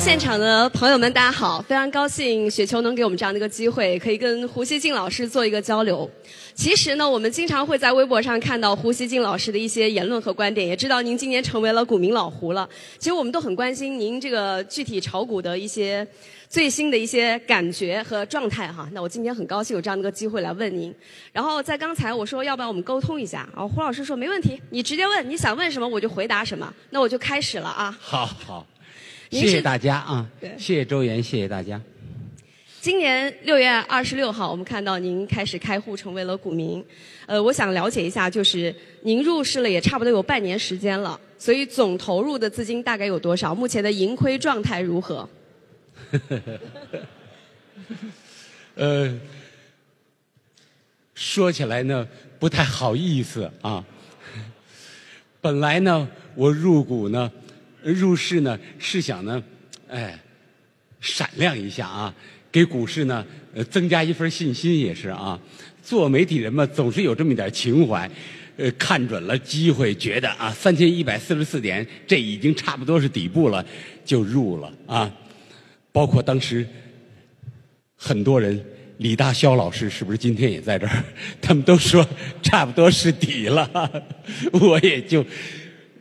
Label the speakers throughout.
Speaker 1: 现场的朋友们，大家好！非常高兴雪球能给我们这样的一个机会，可以跟胡锡进老师做一个交流。其实呢，我们经常会在微博上看到胡锡进老师的一些言论和观点，也知道您今年成为了股民老胡了。其实我们都很关心您这个具体炒股的一些最新的一些感觉和状态哈。那我今天很高兴有这样的一个机会来问您。然后在刚才我说要不要我们沟通一下，然后胡老师说没问题，你直接问，你想问什么我就回答什么。那我就开始了啊。
Speaker 2: 好好，谢谢大家啊！谢谢周岩，谢谢大家。
Speaker 1: 今年六月二十六号，我们看到您开始开户成为了股民。呃，我想了解一下，就是您入市了也差不多有半年时间了，所以总投入的资金大概有多少？目前的盈亏状态如何？
Speaker 2: 呃，说起来呢，不太好意思啊。本来呢，我入股呢，入市呢，是想呢，哎，闪亮一下啊，给股市呢，呃，增加一份信心也是啊。做媒体人嘛，总是有这么一点情怀。呃，看准了机会，觉得啊，三千一百四十四点，这已经差不多是底部了，就入了啊。包括当时很多人，李大霄老师是不是今天也在这儿？他们都说差不多是底了，我也就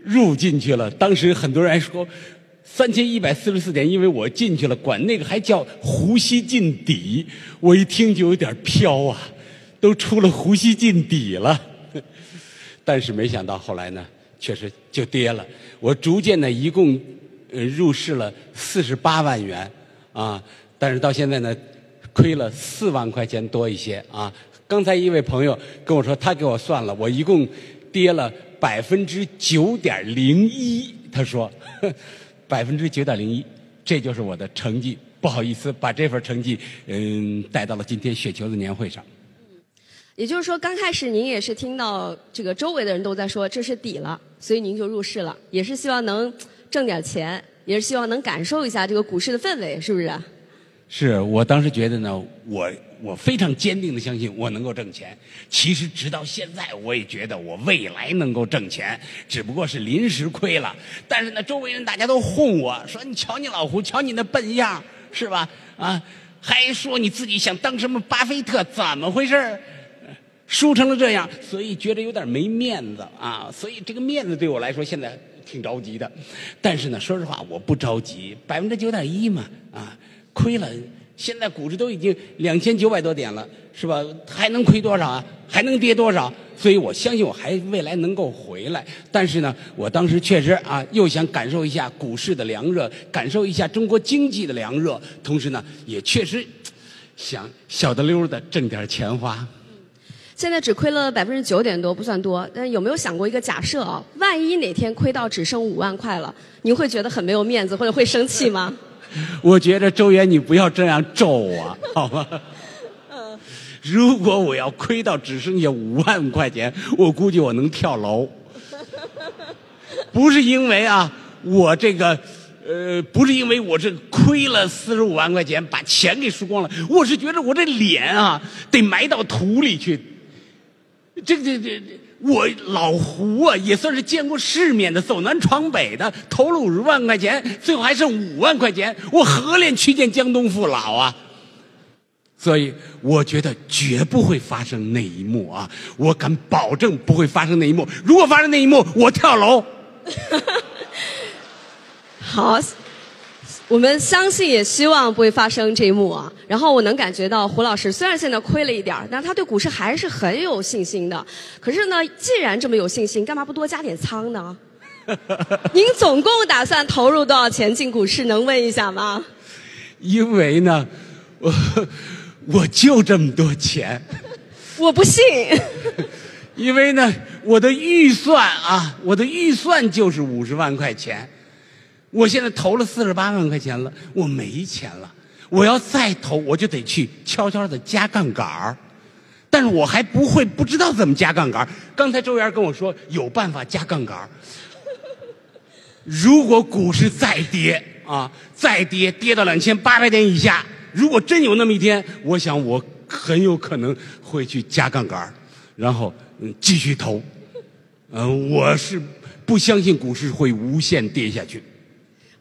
Speaker 2: 入进去了。当时很多人还说三千一百四十四点，因为我进去了，管那个还叫胡锡进底。我一听就有点飘啊，都出了胡锡进底了。但是没想到后来呢，确实就跌了。我逐渐呢，一共呃入市了四十八万元啊，但是到现在呢，亏了四万块钱多一些啊。刚才一位朋友跟我说，他给我算了，我一共跌了百分之九点零一。他说，百分之九点零一，这就是我的成绩。不好意思，把这份成绩嗯带到了今天雪球的年会上。
Speaker 1: 也就是说，刚开始您也是听到这个周围的人都在说这是底了，所以您就入市了，也是希望能挣点钱，也是希望能感受一下这个股市的氛围，是不是？
Speaker 2: 是我当时觉得呢，我我非常坚定的相信我能够挣钱。其实直到现在，我也觉得我未来能够挣钱，只不过是临时亏了。但是呢，周围人大家都哄我说：“你瞧你老胡，瞧你那笨样，是吧？啊，还说你自己想当什么巴菲特，怎么回事儿输成了这样，所以觉得有点没面子啊。所以这个面子对我来说现在挺着急的。但是呢，说实话，我不着急，百分之九点一嘛，啊，亏了。现在股市都已经两千九百多点了，是吧？还能亏多少啊？还能跌多少？所以我相信我还未来能够回来。但是呢，我当时确实啊，又想感受一下股市的凉热，感受一下中国经济的凉热，同时呢，也确实想小的溜的挣点钱花。
Speaker 1: 现在只亏了百分之九点多，不算多。但有没有想过一个假设啊？万一哪天亏到只剩五万块了，您会觉得很没有面子，或者会生气吗？
Speaker 2: 我觉得周元，你不要这样咒我，好吗？如果我要亏到只剩下五万块钱，我估计我能跳楼。不是因为啊，我这个，呃，不是因为我这亏了四十五万块钱，把钱给输光了。我是觉得我这脸啊，得埋到土里去。这这这，我老胡啊，也算是见过世面的，走南闯北的，投了五十万块钱，最后还剩五万块钱，我何脸去见江东父老啊？所以我觉得绝不会发生那一幕啊！我敢保证不会发生那一幕。如果发生那一幕，我跳楼。
Speaker 1: 好，我们相信也希望不会发生这一幕啊。然后我能感觉到胡老师虽然现在亏了一点儿，但他对股市还是很有信心的。可是呢，既然这么有信心，干嘛不多加点仓呢？您总共打算投入多少钱进股市？能问一下吗？
Speaker 2: 因为呢，我 我就这么多钱。
Speaker 1: 我不信。
Speaker 2: 因为呢，我的预算啊，我的预算就是五十万块钱，我现在投了四十八万块钱了，我没钱了，我要再投，我就得去悄悄的加杠杆儿，但是我还不会，不知道怎么加杠杆儿。刚才周元跟我说有办法加杠杆儿，如果股市再跌啊，再跌跌到两千八百点以下，如果真有那么一天，我想我很有可能会去加杠杆儿，然后。嗯，继续投，嗯，我是不相信股市会无限跌下去。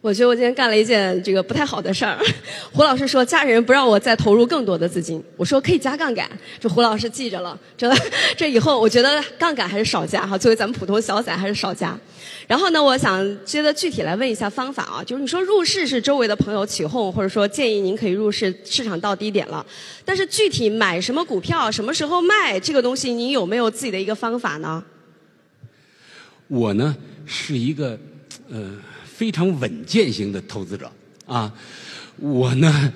Speaker 1: 我觉得我今天干了一件这个不太好的事儿。胡老师说家人不让我再投入更多的资金，我说可以加杠杆。这胡老师记着了，这 这以后我觉得杠杆还是少加哈。作为咱们普通小散还是少加。然后呢，我想接着具体来问一下方法啊，就是你说入市是周围的朋友起哄，或者说建议您可以入市，市场到低点了。但是具体买什么股票，什么时候卖，这个东西您有没有自己的一个方法呢？
Speaker 2: 我呢是一个呃。非常稳健型的投资者啊！我呢，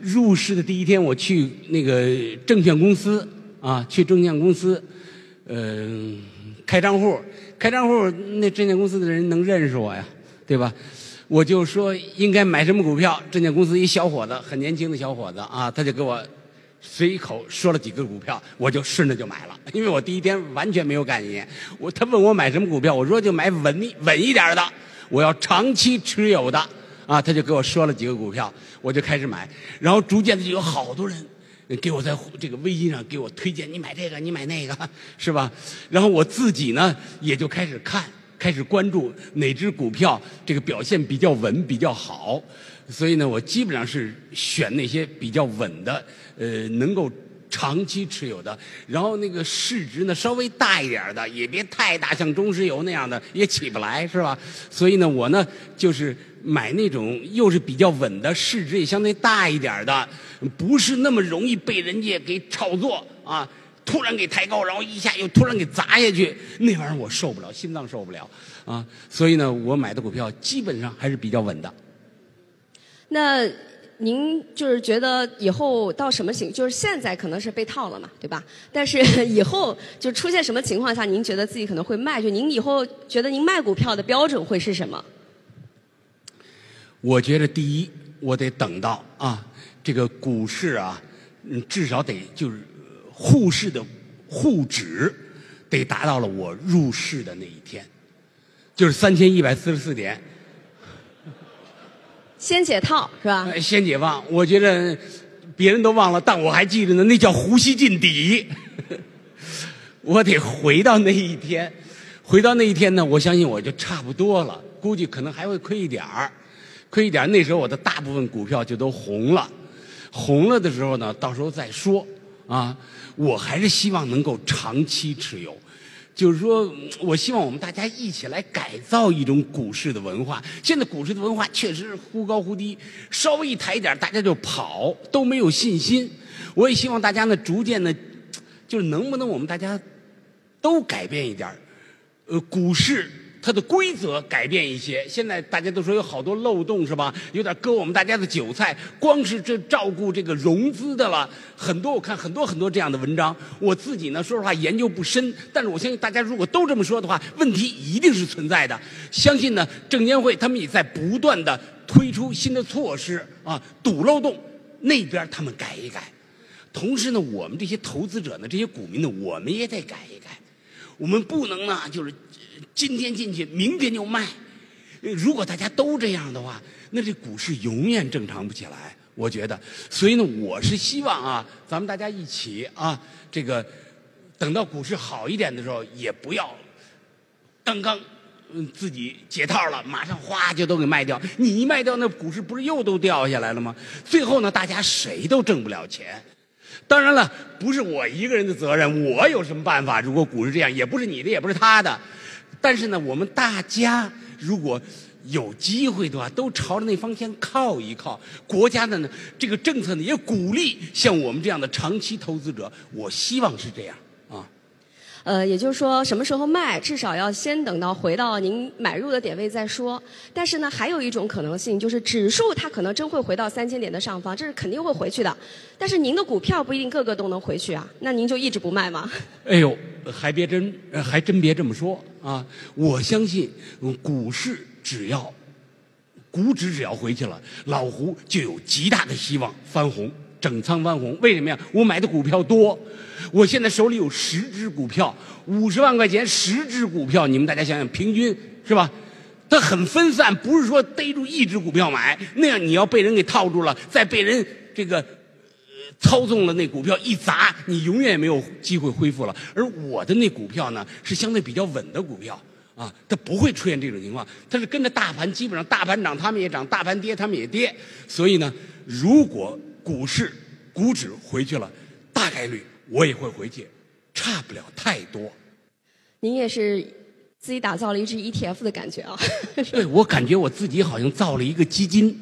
Speaker 2: 入市的第一天，我去那个证券公司啊，去证券公司，嗯，开账户，开账户，那证券公司的人能认识我呀，对吧？我就说应该买什么股票，证券公司一小伙子，很年轻的小伙子啊，他就给我随口说了几个股票，我就顺着就买了，因为我第一天完全没有概念。我他问我买什么股票，我说就买稳稳一点的。我要长期持有的啊，他就给我说了几个股票，我就开始买，然后逐渐的就有好多人给我在这个微信上给我推荐，你买这个，你买那个，是吧？然后我自己呢也就开始看，开始关注哪只股票这个表现比较稳比较好，所以呢，我基本上是选那些比较稳的，呃，能够。长期持有的，然后那个市值呢稍微大一点的，也别太大，像中石油那样的也起不来，是吧？所以呢，我呢就是买那种又是比较稳的，市值也相对大一点的，不是那么容易被人家给炒作啊，突然给抬高，然后一下又突然给砸下去，那玩意儿我受不了，心脏受不了啊。所以呢，我买的股票基本上还是比较稳的。
Speaker 1: 那。您就是觉得以后到什么情，就是现在可能是被套了嘛，对吧？但是以后就出现什么情况下，您觉得自己可能会卖？就您以后觉得您卖股票的标准会是什么？
Speaker 2: 我觉得第一，我得等到啊，这个股市啊，至少得就是沪市的沪指得达到了我入市的那一天，就是三千一百四十四点。
Speaker 1: 先解套是吧？
Speaker 2: 先解放，我觉得别人都忘了，但我还记着呢。那叫呼吸进底，我得回到那一天，回到那一天呢，我相信我就差不多了。估计可能还会亏一点儿，亏一点儿。那时候我的大部分股票就都红了，红了的时候呢，到时候再说啊。我还是希望能够长期持有。就是说，我希望我们大家一起来改造一种股市的文化。现在股市的文化确实是忽高忽低，稍微一抬一点，大家就跑，都没有信心。我也希望大家呢，逐渐的，就是能不能我们大家都改变一点呃，股市。它的规则改变一些，现在大家都说有好多漏洞是吧？有点割我们大家的韭菜。光是这照顾这个融资的了，很多我看很多很多这样的文章。我自己呢，说实话研究不深，但是我相信大家如果都这么说的话，问题一定是存在的。相信呢，证监会他们也在不断的推出新的措施啊，堵漏洞。那边他们改一改，同时呢，我们这些投资者呢，这些股民呢，我们也得改一改。我们不能呢，就是。今天进去，明天就卖。如果大家都这样的话，那这股市永远正常不起来。我觉得，所以呢，我是希望啊，咱们大家一起啊，这个等到股市好一点的时候，也不要刚刚自己解套了，马上哗就都给卖掉。你一卖掉，那股市不是又都掉下来了吗？最后呢，大家谁都挣不了钱。当然了，不是我一个人的责任，我有什么办法？如果股市这样，也不是你的，也不是他的。但是呢，我们大家如果有机会的话，都朝着那方向靠一靠。国家的呢，这个政策呢，也鼓励像我们这样的长期投资者。我希望是这样啊。
Speaker 1: 呃，也就是说，什么时候卖，至少要先等到回到您买入的点位再说。但是呢，还有一种可能性，就是指数它可能真会回到三千点的上方，这是肯定会回去的。但是您的股票不一定个个都能回去啊，那您就一直不卖吗？
Speaker 2: 哎呦，还别真，还真别这么说啊！我相信股市只要股指只要回去了，老胡就有极大的希望翻红。整仓翻红，为什么呀？我买的股票多，我现在手里有十只股票，五十万块钱十只股票，你们大家想想，平均是吧？它很分散，不是说逮住一只股票买，那样你要被人给套住了，再被人这个操纵了，那股票一砸，你永远没有机会恢复了。而我的那股票呢，是相对比较稳的股票啊，它不会出现这种情况。它是跟着大盘，基本上大盘涨，他们也涨；大盘跌，他们也跌。所以呢，如果股市股指回去了，大概率我也会回去，差不了太多。
Speaker 1: 您也是自己打造了一只 ETF 的感觉啊？
Speaker 2: 对，我感觉我自己好像造了一个基金。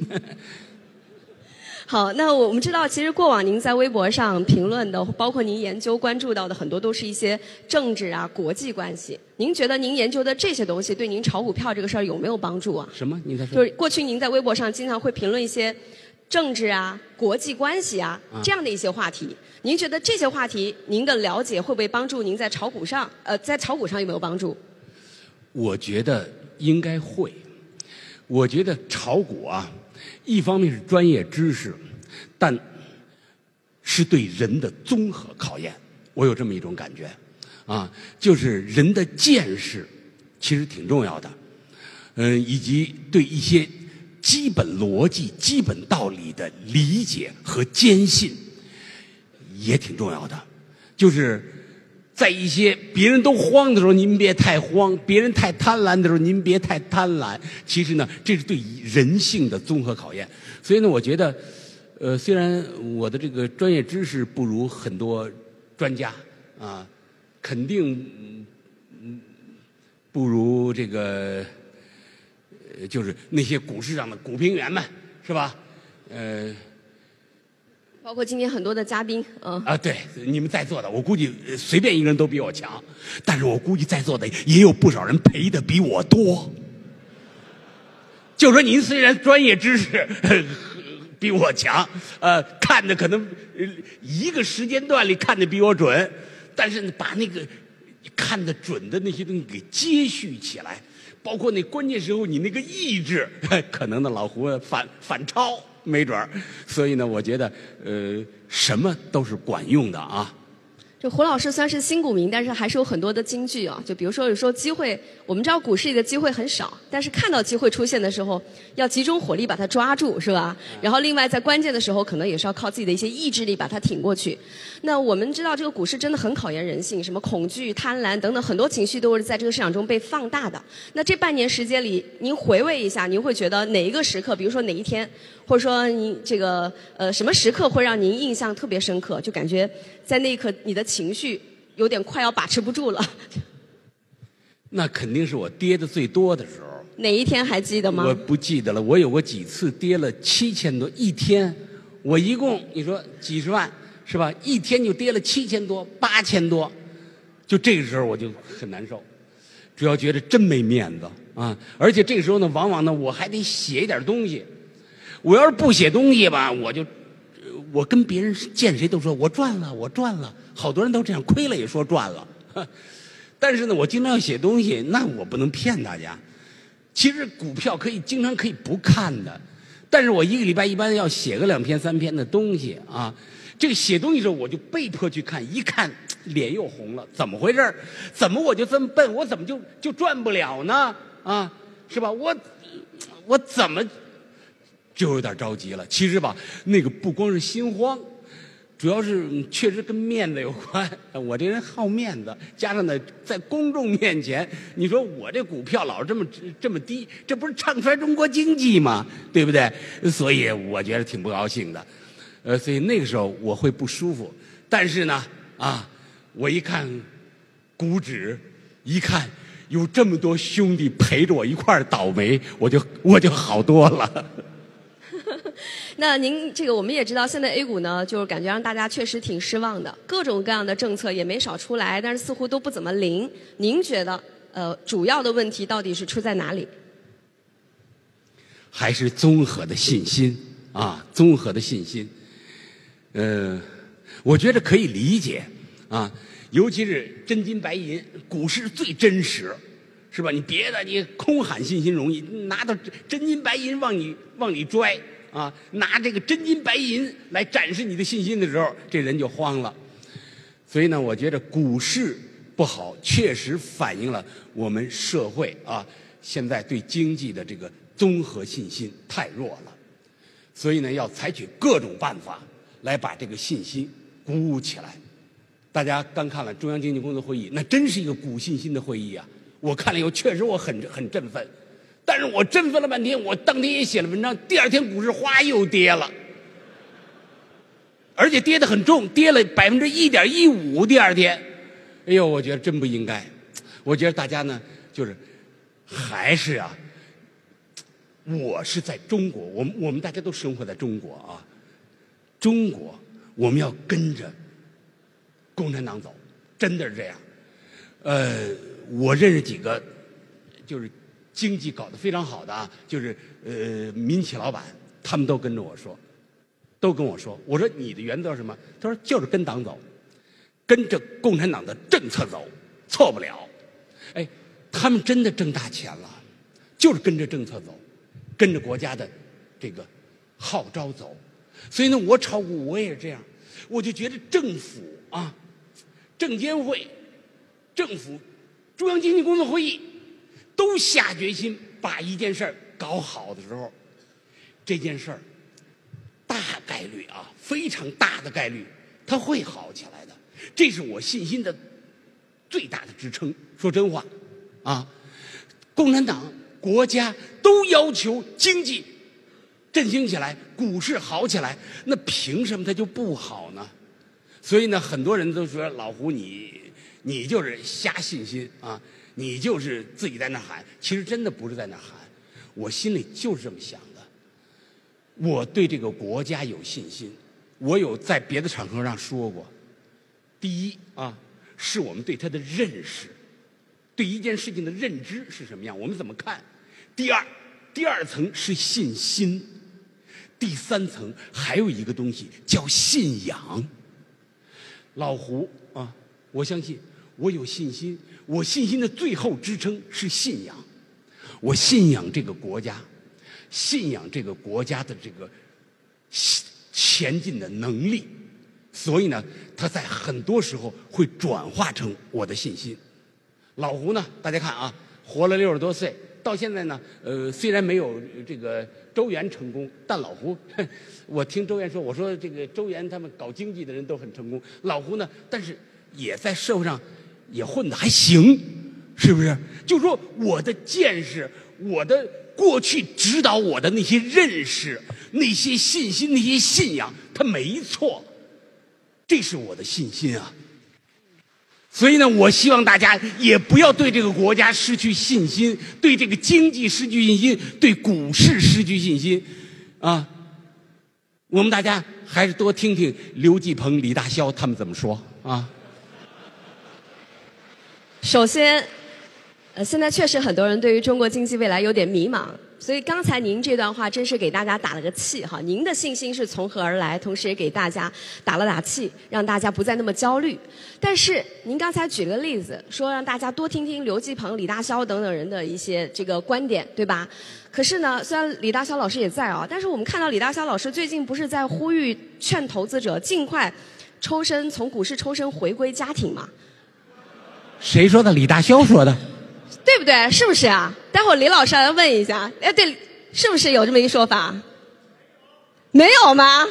Speaker 1: 好，那我们知道，其实过往您在微博上评论的，包括您研究关注到的很多，都是一些政治啊、国际关系。您觉得您研究的这些东西，对您炒股票这个事儿有没有帮助啊？
Speaker 2: 什么？您在说？
Speaker 1: 就是过去您在微博上经常会评论一些政治啊、国际关系啊这样的一些话题。您觉得这些话题，您的了解会不会帮助您在炒股上？呃，在炒股上有没有帮助？
Speaker 2: 我觉得应该会。我觉得炒股啊。一方面是专业知识，但是对人的综合考验。我有这么一种感觉，啊，就是人的见识其实挺重要的，嗯，以及对一些基本逻辑、基本道理的理解和坚信也挺重要的，就是。在一些别人都慌的时候，您别太慌；别人太贪婪的时候，您别太贪婪。其实呢，这是对人性的综合考验。所以呢，我觉得，呃，虽然我的这个专业知识不如很多专家啊，肯定不如这个，就是那些股市上的股评员们，是吧？呃。
Speaker 1: 包括今天很多的嘉宾，嗯
Speaker 2: 啊，对，你们在座的，我估计随便一个人都比我强，但是我估计在座的也有不少人赔的比我多。就说您虽然专业知识比我强，呃，看的可能一个时间段里看的比我准，但是把那个看的准的那些东西给接续起来，包括那关键时候你那个意志，可能呢老胡反反超。没准儿，所以呢，我觉得，呃，什么都是管用的啊。
Speaker 1: 就胡老师虽然是新股民，但是还是有很多的金句啊。就比如说，有时候机会，我们知道股市里的机会很少，但是看到机会出现的时候，要集中火力把它抓住，是吧？然后另外在关键的时候，可能也是要靠自己的一些意志力把它挺过去。那我们知道这个股市真的很考验人性，什么恐惧、贪婪等等很多情绪都是在这个市场中被放大的。那这半年时间里，您回味一下，您会觉得哪一个时刻，比如说哪一天，或者说您这个呃什么时刻会让您印象特别深刻？就感觉在那一刻你的。情绪有点快要把持不住了。
Speaker 2: 那肯定是我跌的最多的时候。
Speaker 1: 哪一天还记得吗？
Speaker 2: 我不记得了。我有过几次跌了七千多，一天我一共你说几十万是吧？一天就跌了七千多、八千多，就这个时候我就很难受，主要觉得真没面子啊！而且这个时候呢，往往呢我还得写一点东西。我要是不写东西吧，我就我跟别人见谁都说我赚了，我赚了。好多人都这样，亏了也说赚了。但是呢，我经常要写东西，那我不能骗大家。其实股票可以经常可以不看的，但是我一个礼拜一般要写个两篇三篇的东西啊。这个写东西的时候，我就被迫去看，一看脸又红了，怎么回事怎么我就这么笨？我怎么就就赚不了呢？啊，是吧？我我怎么就有点着急了？其实吧，那个不光是心慌。主要是确实跟面子有关，我这人好面子，加上呢，在公众面前，你说我这股票老这么这么低，这不是唱衰中国经济吗？对不对？所以我觉得挺不高兴的，呃，所以那个时候我会不舒服。但是呢，啊，我一看股指，一看有这么多兄弟陪着我一块儿倒霉，我就我就好多了。
Speaker 1: 那您这个我们也知道，现在 A 股呢，就是感觉让大家确实挺失望的，各种各样的政策也没少出来，但是似乎都不怎么灵。您觉得，呃，主要的问题到底是出在哪里？
Speaker 2: 还是综合的信心啊，综合的信心。呃，我觉得可以理解啊，尤其是真金白银，股市最真实，是吧？你别的你空喊信心容易，拿到真金白银往你往里拽。啊，拿这个真金白银来展示你的信心的时候，这人就慌了。所以呢，我觉得股市不好，确实反映了我们社会啊现在对经济的这个综合信心太弱了。所以呢，要采取各种办法来把这个信心鼓舞起来。大家刚看了中央经济工作会议，那真是一个鼓信心的会议啊！我看了以后，确实我很很振奋。但是我振奋了半天，我当天也写了文章，第二天股市哗又跌了，而且跌得很重，跌了百分之一点一五。第二天，哎呦，我觉得真不应该。我觉得大家呢，就是还是啊，我是在中国，我们我们大家都生活在中国啊，中国我们要跟着共产党走，真的是这样。呃，我认识几个，就是经济搞得非常好的啊，就是呃民企老板，他们都跟着我说，都跟我说，我说你的原则是什么？他说就是跟党走，跟着共产党的政策走，错不了。哎，他们真的挣大钱了，就是跟着政策走，跟着国家的这个号召走。所以呢，我炒股我也是这样，我就觉得政府啊，证监会。政府、中央经济工作会议都下决心把一件事儿搞好的时候，这件事儿大概率啊，非常大的概率，它会好起来的。这是我信心的最大的支撑。说真话，啊，共产党、国家都要求经济振兴起来，股市好起来，那凭什么它就不好呢？所以呢，很多人都说老胡你。你就是瞎信心啊！你就是自己在那喊，其实真的不是在那喊，我心里就是这么想的。我对这个国家有信心，我有在别的场合上说过。第一啊，是我们对他的认识，对一件事情的认知是什么样，我们怎么看？第二，第二层是信心，第三层还有一个东西叫信仰。老胡啊，我相信。我有信心，我信心的最后支撑是信仰。我信仰这个国家，信仰这个国家的这个前进的能力。所以呢，他在很多时候会转化成我的信心。老胡呢，大家看啊，活了六十多岁，到现在呢，呃，虽然没有这个周元成功，但老胡，我听周元说，我说这个周元他们搞经济的人都很成功，老胡呢，但是也在社会上。也混得还行，是不是？就说我的见识，我的过去指导我的那些认识、那些信心、那些信仰，它没错，这是我的信心啊。所以呢，我希望大家也不要对这个国家失去信心，对这个经济失去信心，对股市失去信心，啊。我们大家还是多听听刘继鹏、李大霄他们怎么说啊。
Speaker 1: 首先，呃，现在确实很多人对于中国经济未来有点迷茫，所以刚才您这段话真是给大家打了个气哈。您的信心是从何而来？同时也给大家打了打气，让大家不再那么焦虑。但是您刚才举了个例子，说让大家多听听刘继鹏、李大霄等等人的一些这个观点，对吧？可是呢，虽然李大霄老师也在啊，但是我们看到李大霄老师最近不是在呼吁劝投资者尽快抽身从股市抽身回归家庭吗？
Speaker 2: 谁说的？李大霄说的，
Speaker 1: 对不对？是不是啊？待会儿李老师来问一下。哎，对，是不是有这么一说法？没有吗？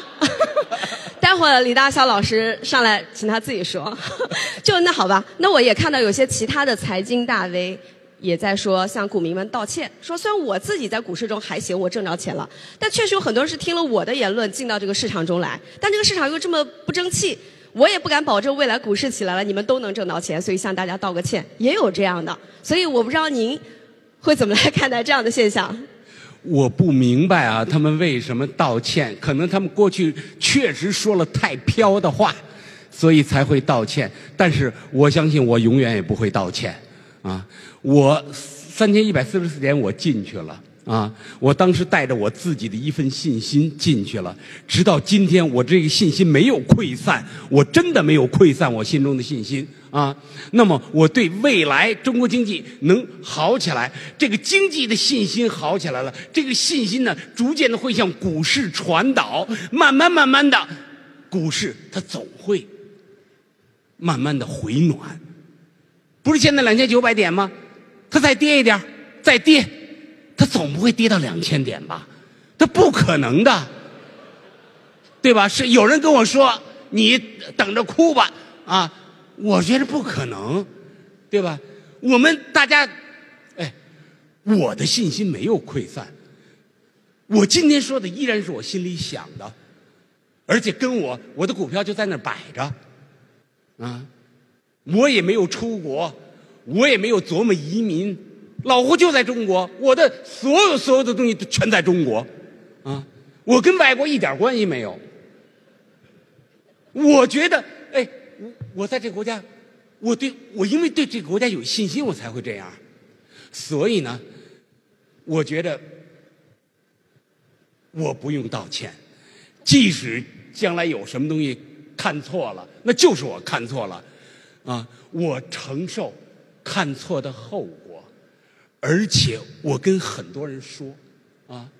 Speaker 1: 待会儿李大霄老师上来，请他自己说。就那好吧，那我也看到有些其他的财经大 V 也在说向股民们道歉，说虽然我自己在股市中还行，我挣着钱了，但确实有很多人是听了我的言论进到这个市场中来，但这个市场又这么不争气。我也不敢保证未来股市起来了，你们都能挣到钱，所以向大家道个歉，也有这样的。所以我不知道您会怎么来看待这样的现象。
Speaker 2: 我不明白啊，他们为什么道歉？可能他们过去确实说了太飘的话，所以才会道歉。但是我相信，我永远也不会道歉。啊，我三千一百四十四点，我进去了。啊！我当时带着我自己的一份信心进去了，直到今天，我这个信心没有溃散，我真的没有溃散我心中的信心啊。那么，我对未来中国经济能好起来，这个经济的信心好起来了，这个信心呢，逐渐的会向股市传导，慢慢慢慢的，股市它总会慢慢的回暖。不是现在两千九百点吗？它再跌一点，再跌。它总不会跌到两千点吧？它不可能的，对吧？是有人跟我说：“你等着哭吧。”啊，我觉得不可能，对吧？我们大家哎我的信心没有溃散。我今天说的依然是我心里想的，而且跟我我的股票就在那摆着，啊，我也没有出国，我也没有琢磨移民，老胡就在中国，我的所有所有的东西都全在中国，啊，我跟外国一点关系没有。我觉得，哎，我我在这个国家，我对我因为对这个国家有信心，我才会这样。所以呢，我觉得我不用道歉，即使将来有什么东西看错了，那就是我看错了，啊，我承受看错的后果，而且我跟很多人说，啊，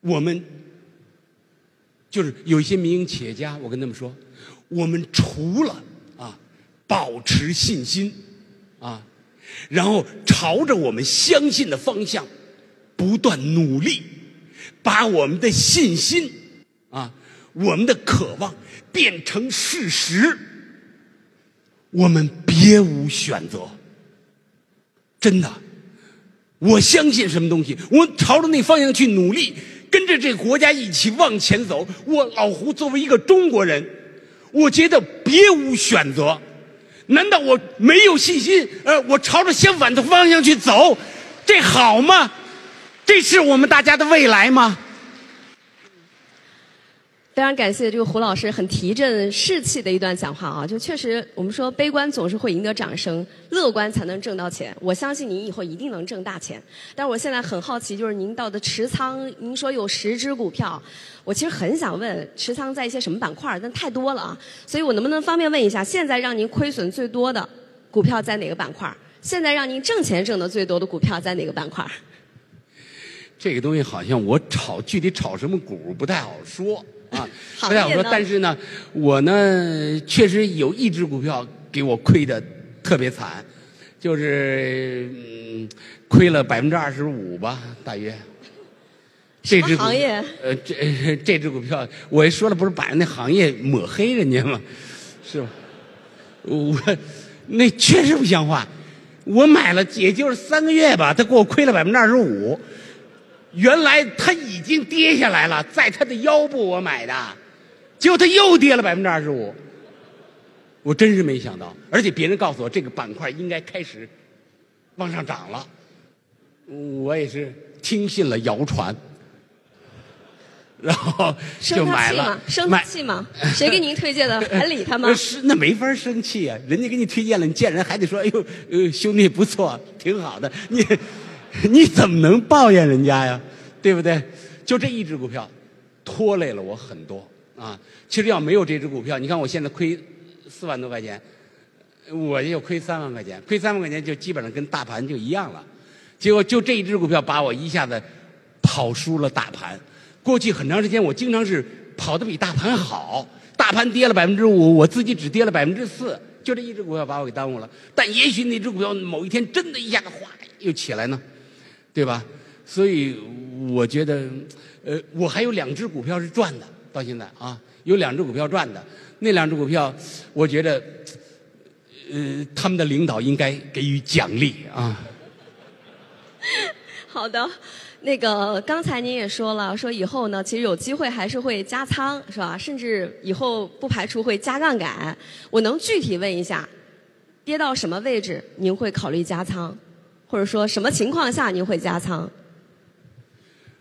Speaker 2: 我们。就是有一些民营企业家，我跟他们说，我们除了啊保持信心啊，然后朝着我们相信的方向不断努力，把我们的信心啊，我们的渴望变成事实，我们别无选择。真的，我相信什么东西，我朝着那方向去努力。跟着这个国家一起往前走，我老胡作为一个中国人，我觉得别无选择。难道我没有信心？呃，我朝着相反的方向去走，这好吗？这是我们大家的未来吗？
Speaker 1: 非常感谢这个胡老师很提振士气的一段讲话啊！就确实，我们说悲观总是会赢得掌声，乐观才能挣到钱。我相信您以后一定能挣大钱。但是我现在很好奇，就是您到的持仓，您说有十只股票，我其实很想问，持仓在一些什么板块？但太多了啊！所以我能不能方便问一下，现在让您亏损最多的股票在哪个板块？现在让您挣钱挣得最多的股票在哪个板块？
Speaker 2: 这个东西好像我炒具体炒什么股不太好说。啊，
Speaker 1: 不太
Speaker 2: 好说。但是呢，我呢确实有一只股票给我亏的特别惨，就是嗯亏了百分之二十五吧，大约。
Speaker 1: 这只行业？
Speaker 2: 呃，这 这只股票，我一说了，不是把人那行业抹黑人家吗？是吧？我那确实不像话。我买了也就是三个月吧，他给我亏了百分之二十五。原来它已经跌下来了，在它的腰部我买的，结果它又跌了百分之二十五，我真是没想到。而且别人告诉我这个板块应该开始往上涨了，我也是听信了谣传，然后就买了。
Speaker 1: 生他气吗？谁给您推荐的？还理他吗？
Speaker 2: 是那没法生气啊！人家给你推荐了，你见人还得说：“哎呦，呃，兄弟不错，挺好的。”你。你怎么能抱怨人家呀？对不对？就这一只股票，拖累了我很多啊！其实要没有这只股票，你看我现在亏四万多块钱，我就亏三万块钱，亏三万块钱就基本上跟大盘就一样了。结果就这一只股票把我一下子跑输了大盘。过去很长时间我经常是跑得比大盘好，大盘跌了百分之五，我自己只跌了百分之四，就这一只股票把我给耽误了。但也许那只股票某一天真的一下子哗又起来呢。对吧？所以我觉得，呃，我还有两只股票是赚的，到现在啊，有两只股票赚的。那两只股票，我觉得，呃，他们的领导应该给予奖励啊。
Speaker 1: 好的，那个刚才您也说了，说以后呢，其实有机会还是会加仓，是吧？甚至以后不排除会加杠杆。我能具体问一下，跌到什么位置您会考虑加仓？或者说什么情况下您会加仓？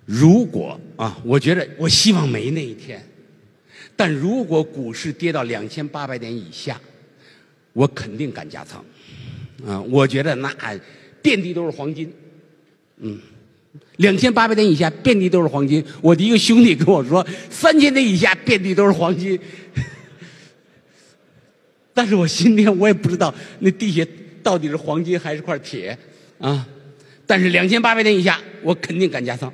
Speaker 2: 如果啊，我觉得我希望没那一天，但如果股市跌到两千八百点以下，我肯定敢加仓。啊，我觉得那遍地都是黄金。嗯，两千八百点以下遍地都是黄金。我的一个兄弟跟我说，三千点以下遍地都是黄金。但是我今天我也不知道那地下到底是黄金还是块铁。啊，但是两千八百点以下，我肯定敢加仓。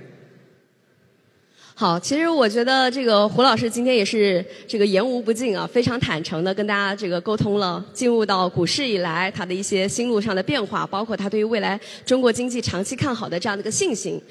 Speaker 1: 好，其实我觉得这个胡老师今天也是这个言无不尽啊，非常坦诚的跟大家这个沟通了进入到股市以来他的一些心路上的变化，包括他对于未来中国经济长期看好的这样的一个信心。